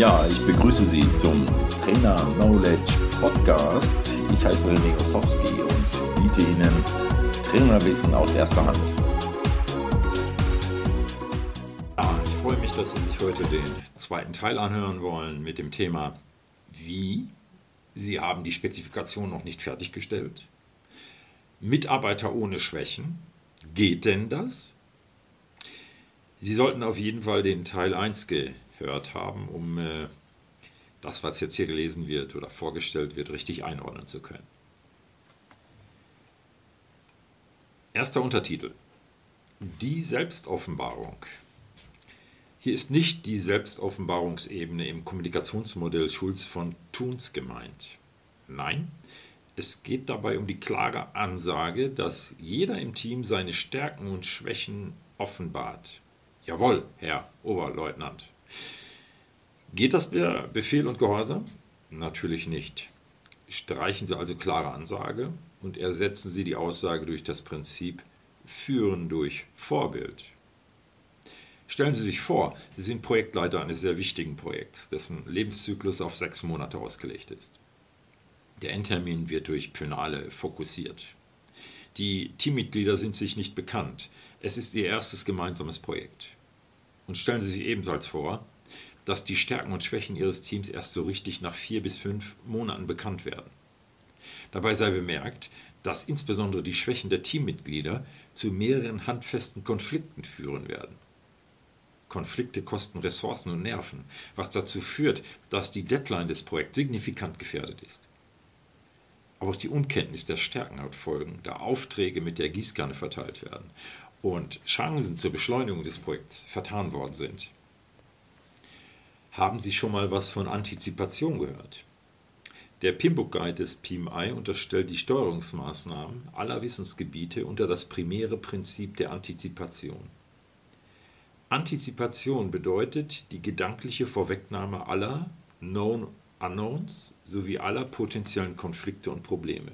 Ja, ich begrüße Sie zum Trainer Knowledge Podcast. Ich heiße René Osowski und biete Ihnen Trainerwissen aus erster Hand. Ja, ich freue mich, dass Sie sich heute den zweiten Teil anhören wollen mit dem Thema Wie? Sie haben die Spezifikation noch nicht fertiggestellt. Mitarbeiter ohne Schwächen. Geht denn das? Sie sollten auf jeden Fall den Teil 1 gehört haben, um äh, das, was jetzt hier gelesen wird oder vorgestellt wird, richtig einordnen zu können. Erster Untertitel. Die Selbstoffenbarung. Hier ist nicht die Selbstoffenbarungsebene im Kommunikationsmodell Schulz von Thuns gemeint. Nein, es geht dabei um die klare Ansage, dass jeder im Team seine Stärken und Schwächen offenbart. Jawohl, Herr Oberleutnant. Geht das per Befehl und Gehorsam? Natürlich nicht. Streichen Sie also klare Ansage und ersetzen Sie die Aussage durch das Prinzip Führen durch Vorbild. Stellen Sie sich vor, Sie sind Projektleiter eines sehr wichtigen Projekts, dessen Lebenszyklus auf sechs Monate ausgelegt ist. Der Endtermin wird durch Pönale fokussiert. Die Teammitglieder sind sich nicht bekannt. Es ist ihr erstes gemeinsames Projekt. Und stellen Sie sich ebenfalls vor, dass die Stärken und Schwächen Ihres Teams erst so richtig nach vier bis fünf Monaten bekannt werden. Dabei sei bemerkt, dass insbesondere die Schwächen der Teammitglieder zu mehreren handfesten Konflikten führen werden. Konflikte kosten Ressourcen und Nerven, was dazu führt, dass die Deadline des Projekts signifikant gefährdet ist. Auch die Unkenntnis der Stärken hat Folgen, da Aufträge mit der Gießkanne verteilt werden und Chancen zur Beschleunigung des Projekts vertan worden sind. Haben Sie schon mal was von Antizipation gehört? Der Pimbook Guide des PMI unterstellt die Steuerungsmaßnahmen aller Wissensgebiete unter das primäre Prinzip der Antizipation. Antizipation bedeutet die gedankliche Vorwegnahme aller Known Unknowns sowie aller potenziellen Konflikte und Probleme.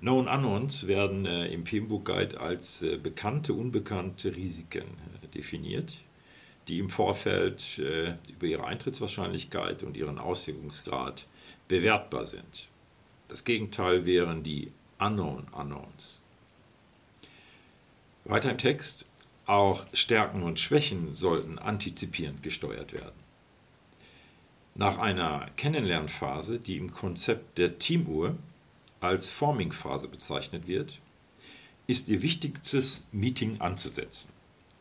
Known Unknowns werden äh, im PMBOK Guide als äh, bekannte, unbekannte Risiken äh, definiert, die im Vorfeld äh, über ihre Eintrittswahrscheinlichkeit und ihren Auswirkungsgrad bewertbar sind. Das Gegenteil wären die Unknown Unknowns. Weiter im Text, auch Stärken und Schwächen sollten antizipierend gesteuert werden. Nach einer Kennenlernphase, die im Konzept der Teamuhr als Forming-Phase bezeichnet wird, ist Ihr wichtigstes Meeting anzusetzen.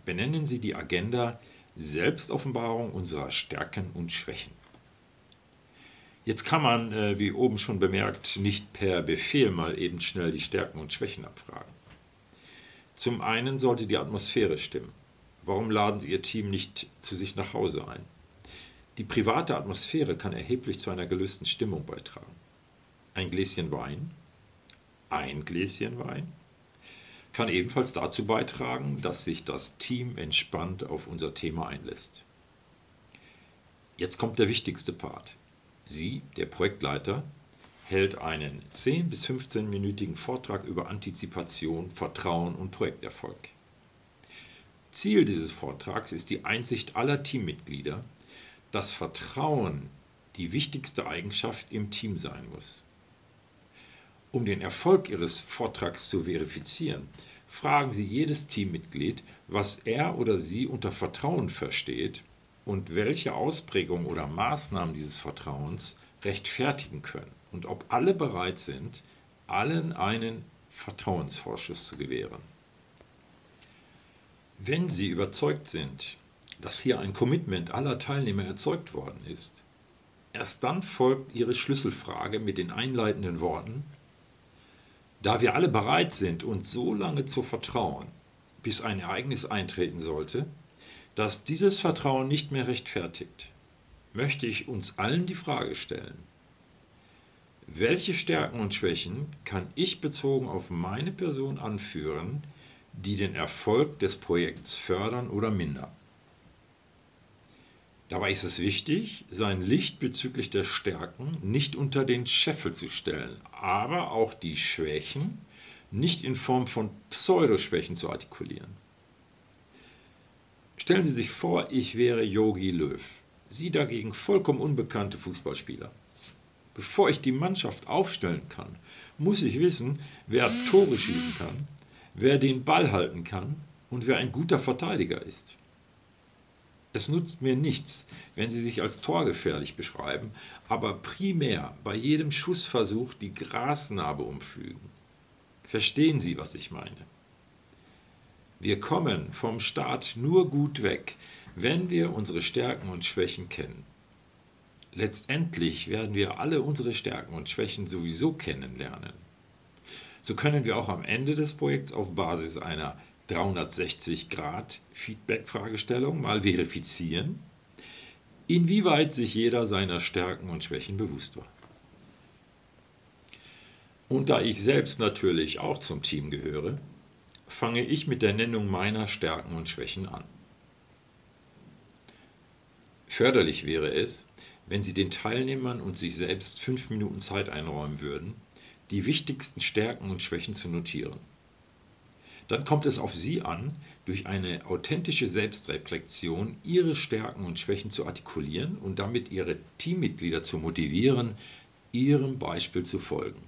Benennen Sie die Agenda Selbstoffenbarung unserer Stärken und Schwächen. Jetzt kann man, äh, wie oben schon bemerkt, nicht per Befehl mal eben schnell die Stärken und Schwächen abfragen. Zum einen sollte die Atmosphäre stimmen. Warum laden Sie Ihr Team nicht zu sich nach Hause ein? Die private Atmosphäre kann erheblich zu einer gelösten Stimmung beitragen. Ein Gläschen Wein, ein Gläschen Wein, kann ebenfalls dazu beitragen, dass sich das Team entspannt auf unser Thema einlässt. Jetzt kommt der wichtigste Part. Sie, der Projektleiter, hält einen 10 bis 15-minütigen Vortrag über Antizipation, Vertrauen und Projekterfolg. Ziel dieses Vortrags ist die Einsicht aller Teammitglieder, dass Vertrauen die wichtigste Eigenschaft im Team sein muss. Um den Erfolg Ihres Vortrags zu verifizieren, fragen Sie jedes Teammitglied, was er oder sie unter Vertrauen versteht und welche Ausprägung oder Maßnahmen dieses Vertrauens rechtfertigen können und ob alle bereit sind, allen einen Vertrauensvorschuss zu gewähren. Wenn Sie überzeugt sind, dass hier ein Commitment aller Teilnehmer erzeugt worden ist. Erst dann folgt ihre Schlüsselfrage mit den einleitenden Worten, da wir alle bereit sind, uns so lange zu vertrauen, bis ein Ereignis eintreten sollte, dass dieses Vertrauen nicht mehr rechtfertigt, möchte ich uns allen die Frage stellen, welche Stärken und Schwächen kann ich bezogen auf meine Person anführen, die den Erfolg des Projekts fördern oder mindern? Dabei ist es wichtig, sein Licht bezüglich der Stärken nicht unter den Scheffel zu stellen, aber auch die Schwächen nicht in Form von Pseudoschwächen zu artikulieren. Stellen Sie sich vor, ich wäre Yogi Löw Sie dagegen vollkommen unbekannte Fußballspieler. Bevor ich die Mannschaft aufstellen kann, muss ich wissen, wer Tore schießen kann, wer den Ball halten kann und wer ein guter Verteidiger ist. Es nutzt mir nichts, wenn Sie sich als torgefährlich beschreiben, aber primär bei jedem Schussversuch die Grasnarbe umfügen. Verstehen Sie, was ich meine? Wir kommen vom Start nur gut weg, wenn wir unsere Stärken und Schwächen kennen. Letztendlich werden wir alle unsere Stärken und Schwächen sowieso kennenlernen. So können wir auch am Ende des Projekts auf Basis einer 360-Grad-Feedback-Fragestellung mal verifizieren, inwieweit sich jeder seiner Stärken und Schwächen bewusst war. Und da ich selbst natürlich auch zum Team gehöre, fange ich mit der Nennung meiner Stärken und Schwächen an. Förderlich wäre es, wenn Sie den Teilnehmern und sich selbst fünf Minuten Zeit einräumen würden, die wichtigsten Stärken und Schwächen zu notieren. Dann kommt es auf Sie an, durch eine authentische Selbstreflexion Ihre Stärken und Schwächen zu artikulieren und damit Ihre Teammitglieder zu motivieren, Ihrem Beispiel zu folgen.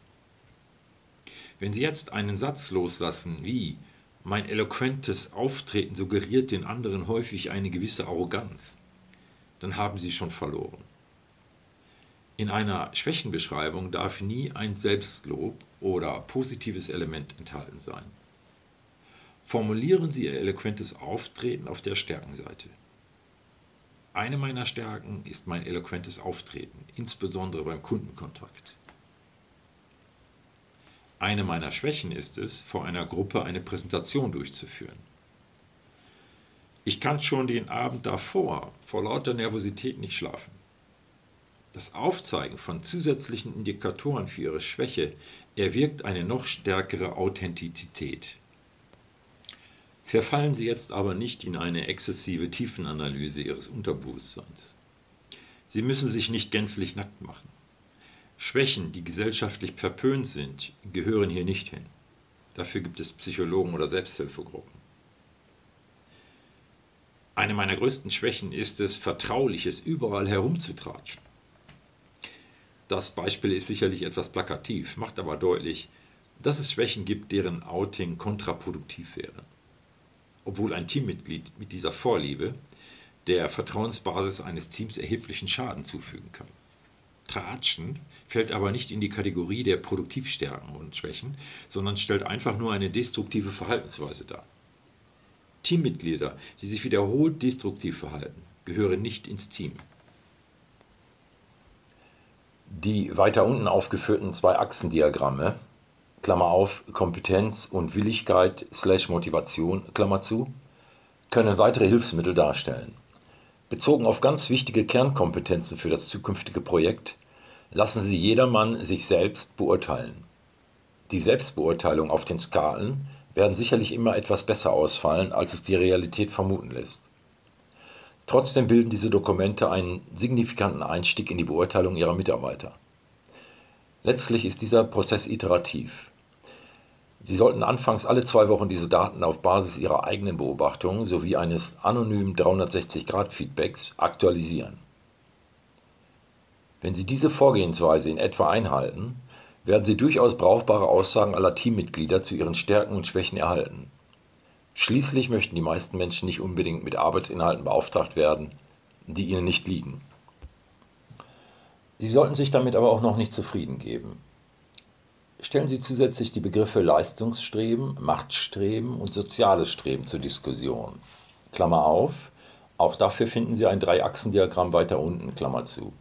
Wenn Sie jetzt einen Satz loslassen wie mein eloquentes Auftreten suggeriert den anderen häufig eine gewisse Arroganz, dann haben Sie schon verloren. In einer Schwächenbeschreibung darf nie ein Selbstlob oder positives Element enthalten sein. Formulieren Sie Ihr eloquentes Auftreten auf der Stärkenseite. Eine meiner Stärken ist mein eloquentes Auftreten, insbesondere beim Kundenkontakt. Eine meiner Schwächen ist es, vor einer Gruppe eine Präsentation durchzuführen. Ich kann schon den Abend davor vor lauter Nervosität nicht schlafen. Das Aufzeigen von zusätzlichen Indikatoren für ihre Schwäche erwirkt eine noch stärkere Authentizität. Verfallen Sie jetzt aber nicht in eine exzessive Tiefenanalyse Ihres Unterbewusstseins. Sie müssen sich nicht gänzlich nackt machen. Schwächen, die gesellschaftlich verpönt sind, gehören hier nicht hin. Dafür gibt es Psychologen oder Selbsthilfegruppen. Eine meiner größten Schwächen ist es, Vertrauliches überall herumzutratschen. Das Beispiel ist sicherlich etwas plakativ, macht aber deutlich, dass es Schwächen gibt, deren Outing kontraproduktiv wäre obwohl ein Teammitglied mit dieser Vorliebe der Vertrauensbasis eines Teams erheblichen Schaden zufügen kann. Tratschen fällt aber nicht in die Kategorie der Produktivstärken und Schwächen, sondern stellt einfach nur eine destruktive Verhaltensweise dar. Teammitglieder, die sich wiederholt destruktiv verhalten, gehören nicht ins Team. Die weiter unten aufgeführten zwei Achsendiagramme Klammer auf, Kompetenz und Willigkeit slash Motivation, Klammer zu, können weitere Hilfsmittel darstellen. Bezogen auf ganz wichtige Kernkompetenzen für das zukünftige Projekt lassen Sie jedermann sich selbst beurteilen. Die Selbstbeurteilung auf den Skalen werden sicherlich immer etwas besser ausfallen, als es die Realität vermuten lässt. Trotzdem bilden diese Dokumente einen signifikanten Einstieg in die Beurteilung Ihrer Mitarbeiter. Letztlich ist dieser Prozess iterativ. Sie sollten anfangs alle zwei Wochen diese Daten auf Basis Ihrer eigenen Beobachtungen sowie eines anonymen 360-Grad-Feedbacks aktualisieren. Wenn Sie diese Vorgehensweise in etwa einhalten, werden Sie durchaus brauchbare Aussagen aller Teammitglieder zu ihren Stärken und Schwächen erhalten. Schließlich möchten die meisten Menschen nicht unbedingt mit Arbeitsinhalten beauftragt werden, die ihnen nicht liegen. Sie sollten sich damit aber auch noch nicht zufrieden geben. Stellen Sie zusätzlich die Begriffe Leistungsstreben, Machtstreben und soziales Streben zur Diskussion. Klammer auf, auch dafür finden Sie ein Dreiachsendiagramm weiter unten, Klammer zu.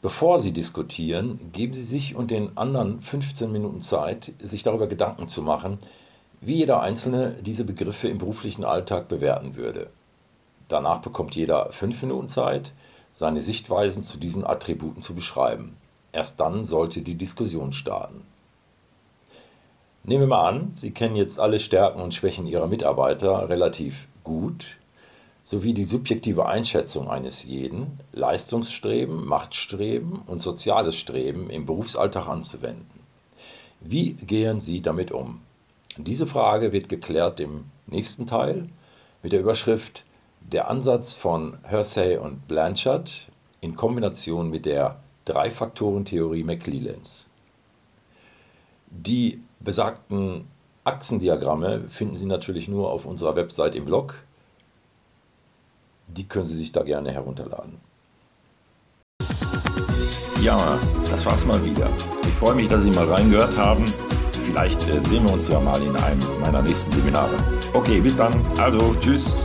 Bevor Sie diskutieren, geben Sie sich und den anderen 15 Minuten Zeit, sich darüber Gedanken zu machen, wie jeder Einzelne diese Begriffe im beruflichen Alltag bewerten würde. Danach bekommt jeder 5 Minuten Zeit, seine Sichtweisen zu diesen Attributen zu beschreiben. Erst dann sollte die Diskussion starten. Nehmen wir mal an, Sie kennen jetzt alle Stärken und Schwächen Ihrer Mitarbeiter relativ gut, sowie die subjektive Einschätzung eines jeden, Leistungsstreben, Machtstreben und soziales Streben im Berufsalltag anzuwenden. Wie gehen Sie damit um? Diese Frage wird geklärt im nächsten Teil mit der Überschrift Der Ansatz von Hersey und Blanchard in Kombination mit der Drei-Faktoren-Theorie McClellans. Die besagten Achsendiagramme finden Sie natürlich nur auf unserer Website im Blog. Die können Sie sich da gerne herunterladen. Ja, das war's mal wieder. Ich freue mich, dass Sie mal reingehört haben. Vielleicht äh, sehen wir uns ja mal in einem meiner nächsten Seminare. Okay, bis dann. Also, tschüss.